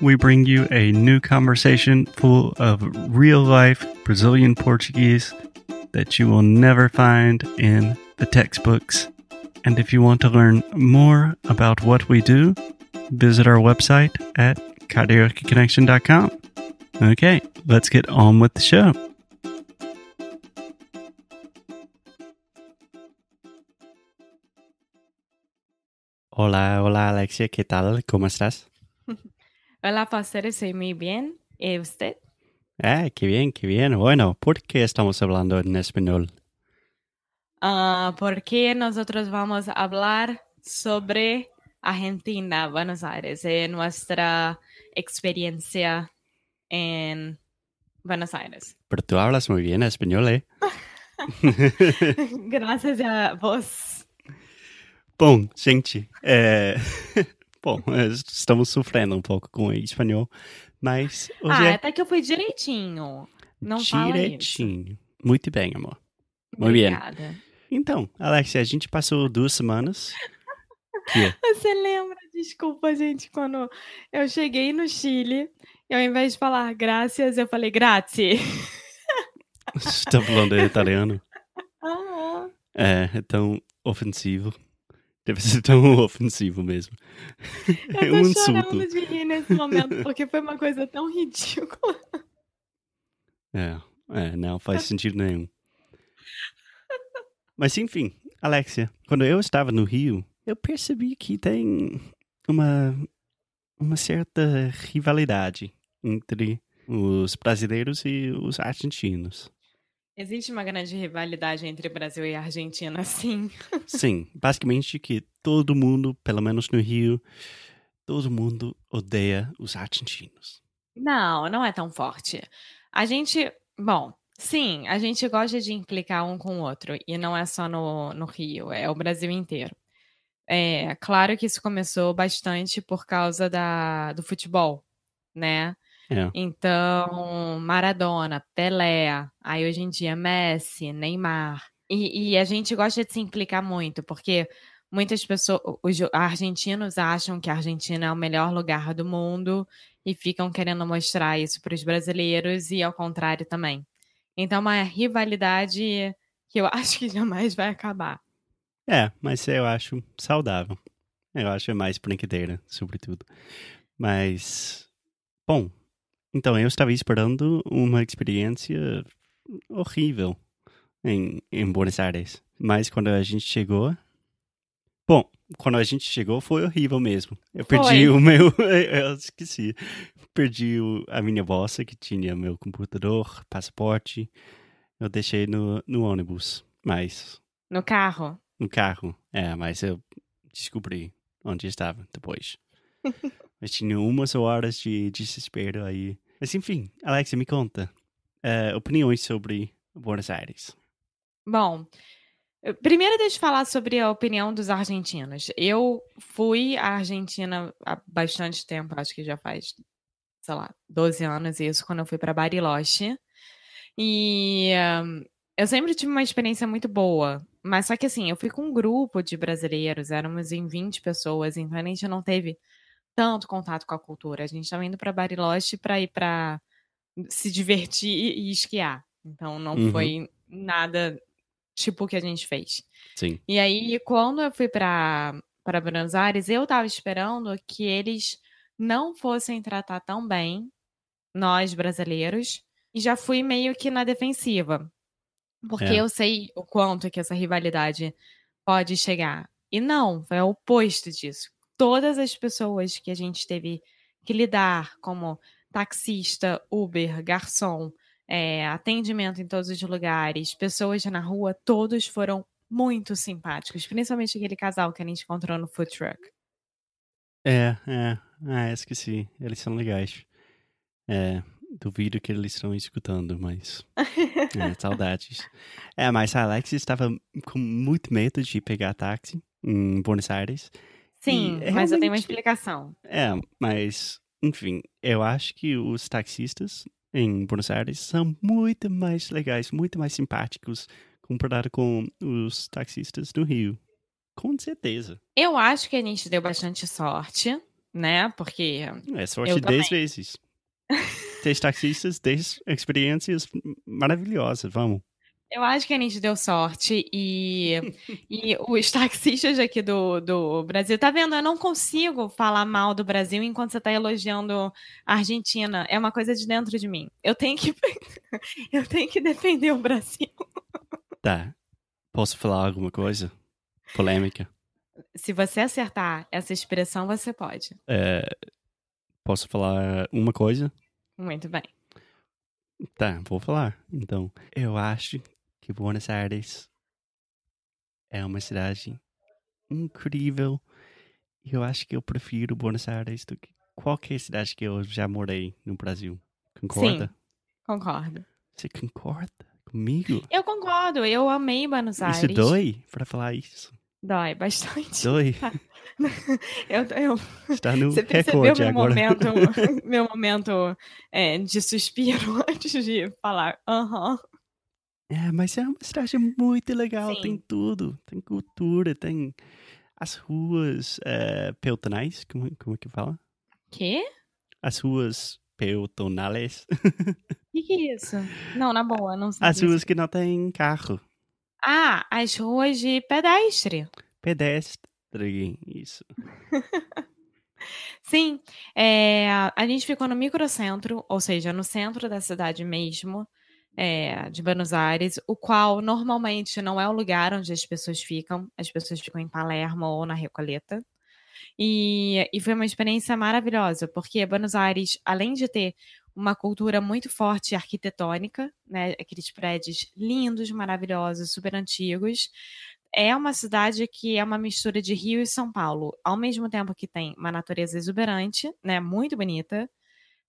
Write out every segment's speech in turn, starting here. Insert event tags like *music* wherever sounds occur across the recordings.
we bring you a new conversation full of real life Brazilian Portuguese that you will never find in the textbooks. And if you want to learn more about what we do, visit our website at karaokeconnection.com. Okay, let's get on with the show. Hola, hola Alexia, ¿qué tal? ¿Cómo estás? *laughs* Hola, pastor, estoy muy bien. ¿Y usted? Ah, qué bien, qué bien. Bueno, ¿por qué estamos hablando en español? Ah, porque nosotros vamos a hablar sobre Argentina, Buenos Aires, y nuestra experiencia en Buenos Aires. Pero tú hablas muy bien español, ¿eh? *laughs* Graças a vos. Bom, gente, é... bom, *laughs* estamos sofrendo um pouco com o espanhol, mas hoje ah, é até que eu fui direitinho. Não direitinho. Muito bem, amor. Muito Obrigada. bem. Então, Alexia, a gente passou duas semanas. Que? *laughs* Você lembra, desculpa, gente, quando eu cheguei no Chile, e ao invés de falar graças, eu falei grazie. *laughs* Você tá falando italiano? Ah, É, é tão ofensivo. Deve ser tão *laughs* ofensivo mesmo. eu É tô um chorando insulto. de rir nesse momento, porque foi uma coisa tão ridícula. É, é, não faz sentido nenhum. Mas enfim, Alexia, quando eu estava no Rio, eu percebi que tem uma, uma certa rivalidade entre os brasileiros e os argentinos. Existe uma grande rivalidade entre Brasil e Argentina, *laughs* sim. Sim, basicamente que todo mundo, pelo menos no Rio, todo mundo odeia os argentinos. Não, não é tão forte. A gente, bom, sim, a gente gosta de implicar um com o outro, e não é só no, no Rio, é o Brasil inteiro. É claro que isso começou bastante por causa da, do futebol, né? É. Então, Maradona, Pelé, aí hoje em dia Messi, Neymar. E, e a gente gosta de se implicar muito, porque muitas pessoas, os argentinos acham que a Argentina é o melhor lugar do mundo e ficam querendo mostrar isso para os brasileiros e ao contrário também. Então, é uma rivalidade que eu *laughs* acho que jamais vai acabar. É, mas eu acho saudável. Eu acho mais brincadeira, sobretudo. Mas, bom, então eu estava esperando uma experiência horrível em, em Buenos Aires. Mas quando a gente chegou. Bom, quando a gente chegou foi horrível mesmo. Eu perdi Foi. o meu. *laughs* Eu esqueci. Perdi o- a minha bolsa que tinha meu computador, passaporte. Eu deixei no, no ônibus. Mas No carro. no carro. É, mas eu descobri onde estava depois. *laughs* mas tinha umas horas de desespero aí. Mas enfim, Alexia, me conta. eh, opiniões sobre Buenos Aires. Bom, primeiro deixa eu falar sobre a opinião dos argentinos. Eu fui à Argentina há bastante tempo, acho que já faz, sei lá, 12 anos isso, quando eu fui para Bariloche. E hum, eu sempre tive uma experiência muito boa. Mas só que assim, eu fui com um grupo de brasileiros, éramos em 20 pessoas, então a gente não teve tanto contato com a cultura. A gente estava indo para Bariloche para ir para se divertir e esquiar. Então não Uhum. foi nada tipo o que a gente fez. Sim. E aí, quando eu fui para para Buenos Aires, eu tava esperando que eles não fossem tratar tão bem nós brasileiros e já fui meio que na defensiva. Porque É. eu sei o quanto que essa rivalidade pode chegar. E não, foi o oposto disso. Todas as pessoas que a gente teve que lidar, como taxista, Uber, garçom, é, atendimento em todos os lugares, pessoas na rua, todos foram muito simpáticos. Principalmente aquele casal que a gente encontrou no food truck. É, é. Ah, esqueci. Eles são legais. É, duvido que eles estão escutando, mas. é, *laughs* saudades. É, mas a Alex estava com muito medo de pegar táxi em Buenos Aires. Sim, E mas eu tenho uma explicação. É, mas, enfim, eu acho que os taxistas em Buenos Aires são muito mais legais, muito mais simpáticos comparado com os taxistas do Rio. Com certeza. Eu acho que a gente deu bastante sorte, né? Porque É sorte Eu 10 vezes. 10 taxistas, 10 experiências maravilhosas, vamos. Eu acho que a gente deu sorte e, e *laughs* os taxistas aqui do, do Brasil, tá vendo? Eu não consigo falar mal do Brasil enquanto você tá elogiando a Argentina. É uma coisa de dentro de mim. Eu tenho que, *laughs* eu tenho que defender o Brasil. Tá. Posso falar alguma coisa? Polêmica. Se você acertar essa expressão, você pode. É, posso falar uma coisa? Muito bem. Tá, vou falar. Então, eu acho que Buenos Aires é uma cidade incrível. E eu acho que eu prefiro Buenos Aires do que qualquer cidade que eu já morei no Brasil. Concorda? Concordo. Você concorda comigo? Eu concordo. Eu amei Buenos Aires. Isso dói pra falar isso. Dói bastante. Dói. *laughs* Eu, eu, Está no Você percebeu meu agora. momento, *laughs* meu momento é, de suspiro *laughs* antes de falar aham. É, mas é uma cidade muito legal. Sim. Tem tudo. Tem cultura, tem as ruas é, peatonais. Como, como é que fala? Quê? As ruas peatonais. O que, que é isso? Não, na boa, não sei. As ruas que não tem carro. Ah, as ruas de pedestre. Pedestre. Isso. *laughs* Sim, é, a gente ficou no microcentro, ou seja, no centro da cidade mesmo, é, de Buenos Aires, o qual normalmente não é o lugar onde as pessoas ficam, as pessoas ficam em Palermo ou na Recoleta. E, e foi uma experiência maravilhosa, porque Buenos Aires, além de ter uma cultura muito forte arquitetônica, né, aqueles prédios lindos, maravilhosos, super antigos, é uma cidade que é uma mistura de Rio e São Paulo, ao mesmo tempo que tem uma natureza exuberante, né, muito bonita,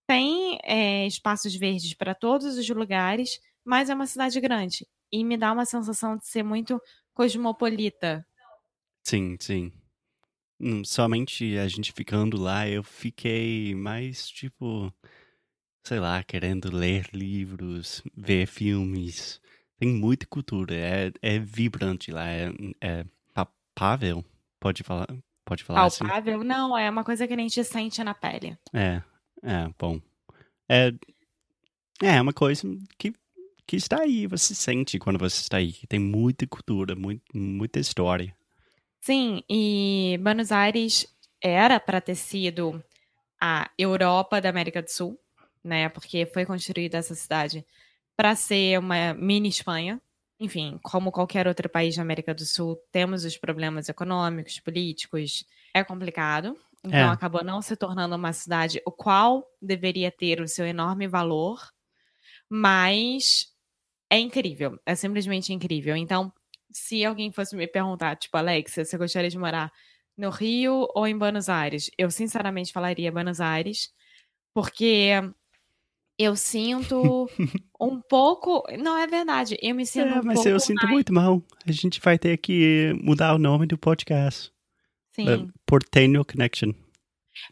tem é, espaços verdes para todos os lugares, mas é uma cidade grande e me dá uma sensação de ser muito cosmopolita. Sim, sim. Hum, Somente a gente ficando lá, eu fiquei mais, tipo, sei lá, querendo ler livros, ver filmes. Tem muita cultura, é, é vibrante lá, é, é palpável, pode falar, pode falar assim? Palpável? Não, é uma coisa que a gente sente na pele. É, é, bom. É, é uma coisa que, que está aí, você sente quando você está aí. Tem muita cultura, muito, muita história. Sim, e Buenos Aires era para ter sido a Europa da América do Sul, né? Porque foi construída essa cidade para ser uma mini Espanha. Enfim, como qualquer outro país da América do Sul, temos os problemas econômicos, políticos, é complicado. Então É. acabou não se tornando uma cidade o qual deveria ter o seu enorme valor, mas é incrível, é simplesmente incrível. Então, se alguém fosse me perguntar, tipo, Alexia, você gostaria de morar no Rio ou em Buenos Aires? Eu sinceramente falaria Buenos Aires, porque eu sinto *laughs* um pouco. Não, é verdade, eu me sinto É, um mas pouco. eu sinto muito mal. A gente vai ter que mudar o nome do podcast. Sim. É, Porteño Connection.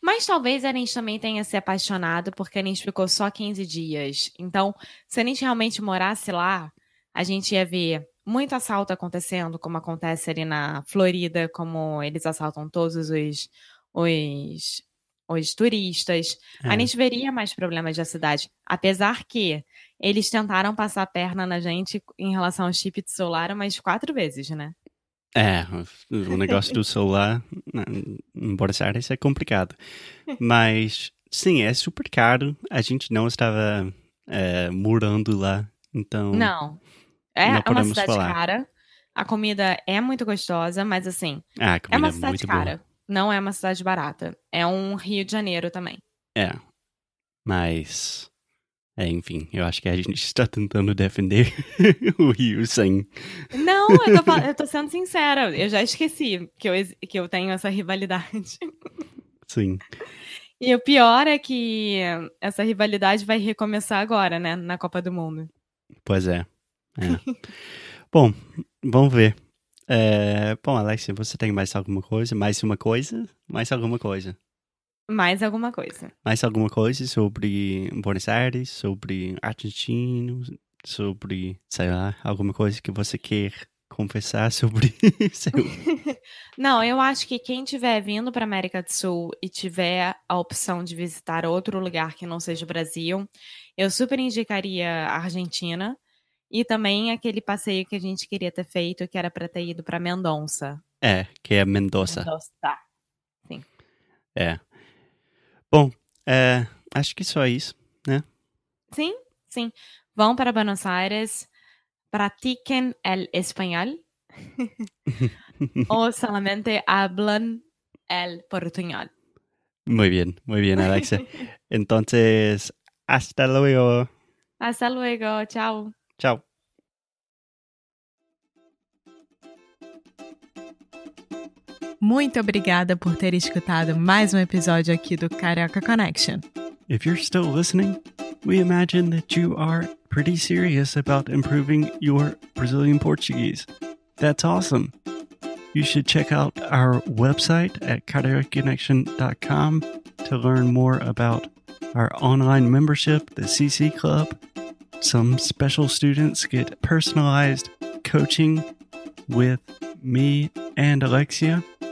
Mas talvez a gente também tenha se apaixonado porque a gente ficou só 15 dias. Então, se a gente realmente morasse lá, a gente ia ver muito assalto acontecendo, como acontece ali na Florida, como eles assaltam todos os, os, os turistas. A É. gente veria mais problemas da cidade. Apesar que eles tentaram passar a perna na gente em relação ao chip de celular umas quatro vezes, né? É, o negócio do celular na- em Buenos Aires é complicado. Mas, sim, é super caro. A gente não estava é, morando lá, então... Não. É Não uma cidade falar. cara. A comida é muito gostosa, mas assim, Ah, é uma é cidade cara. boa. Não é uma cidade barata. É um Rio de Janeiro também. É, mas... É, enfim, eu acho que a gente *laughs* está tentando defender *laughs* o Rio sem... Não, eu tô, eu tô sendo sincera. Eu já esqueci que eu, que eu tenho essa rivalidade. *laughs* Sim. E o pior é que essa rivalidade vai recomeçar agora, né? Na Copa do Mundo. Pois é. é. bom, vamos ver. É, bom, Alexia, você tem mais alguma coisa? Mais uma coisa? Mais alguma coisa? Mais alguma coisa. Mais alguma coisa sobre Buenos Aires, sobre argentinos, sobre, sei lá, alguma coisa que você quer conversar sobre *laughs* isso? *laughs* Não, eu acho que quem tiver vindo para América do Sul e tiver a opção de visitar outro lugar que não seja o Brasil, eu super indicaria a Argentina e também aquele passeio que a gente queria ter feito, que era para ter ido para Mendonça. É, que é Mendoza. Mendoza. Sim. É. Bom, é, acho que só isso, né? Sim, sim. Vão para Buenos Aires, pratiquen el español *laughs* o solamente hablan el portuñol. Muy bien, muy bien, Alexa. *laughs* Entonces, hasta luego. Hasta luego, chao. Tchau. Muito obrigada por ter escutado mais um episódio aqui do Carioca Connection. If you're still listening, we imagine that you are pretty serious about improving your Brazilian Portuguese. That's awesome. You should check out our website at cariocaconnection.com to learn more about our online membership, the CC Club, some special students get personalized coaching with me and Alexia.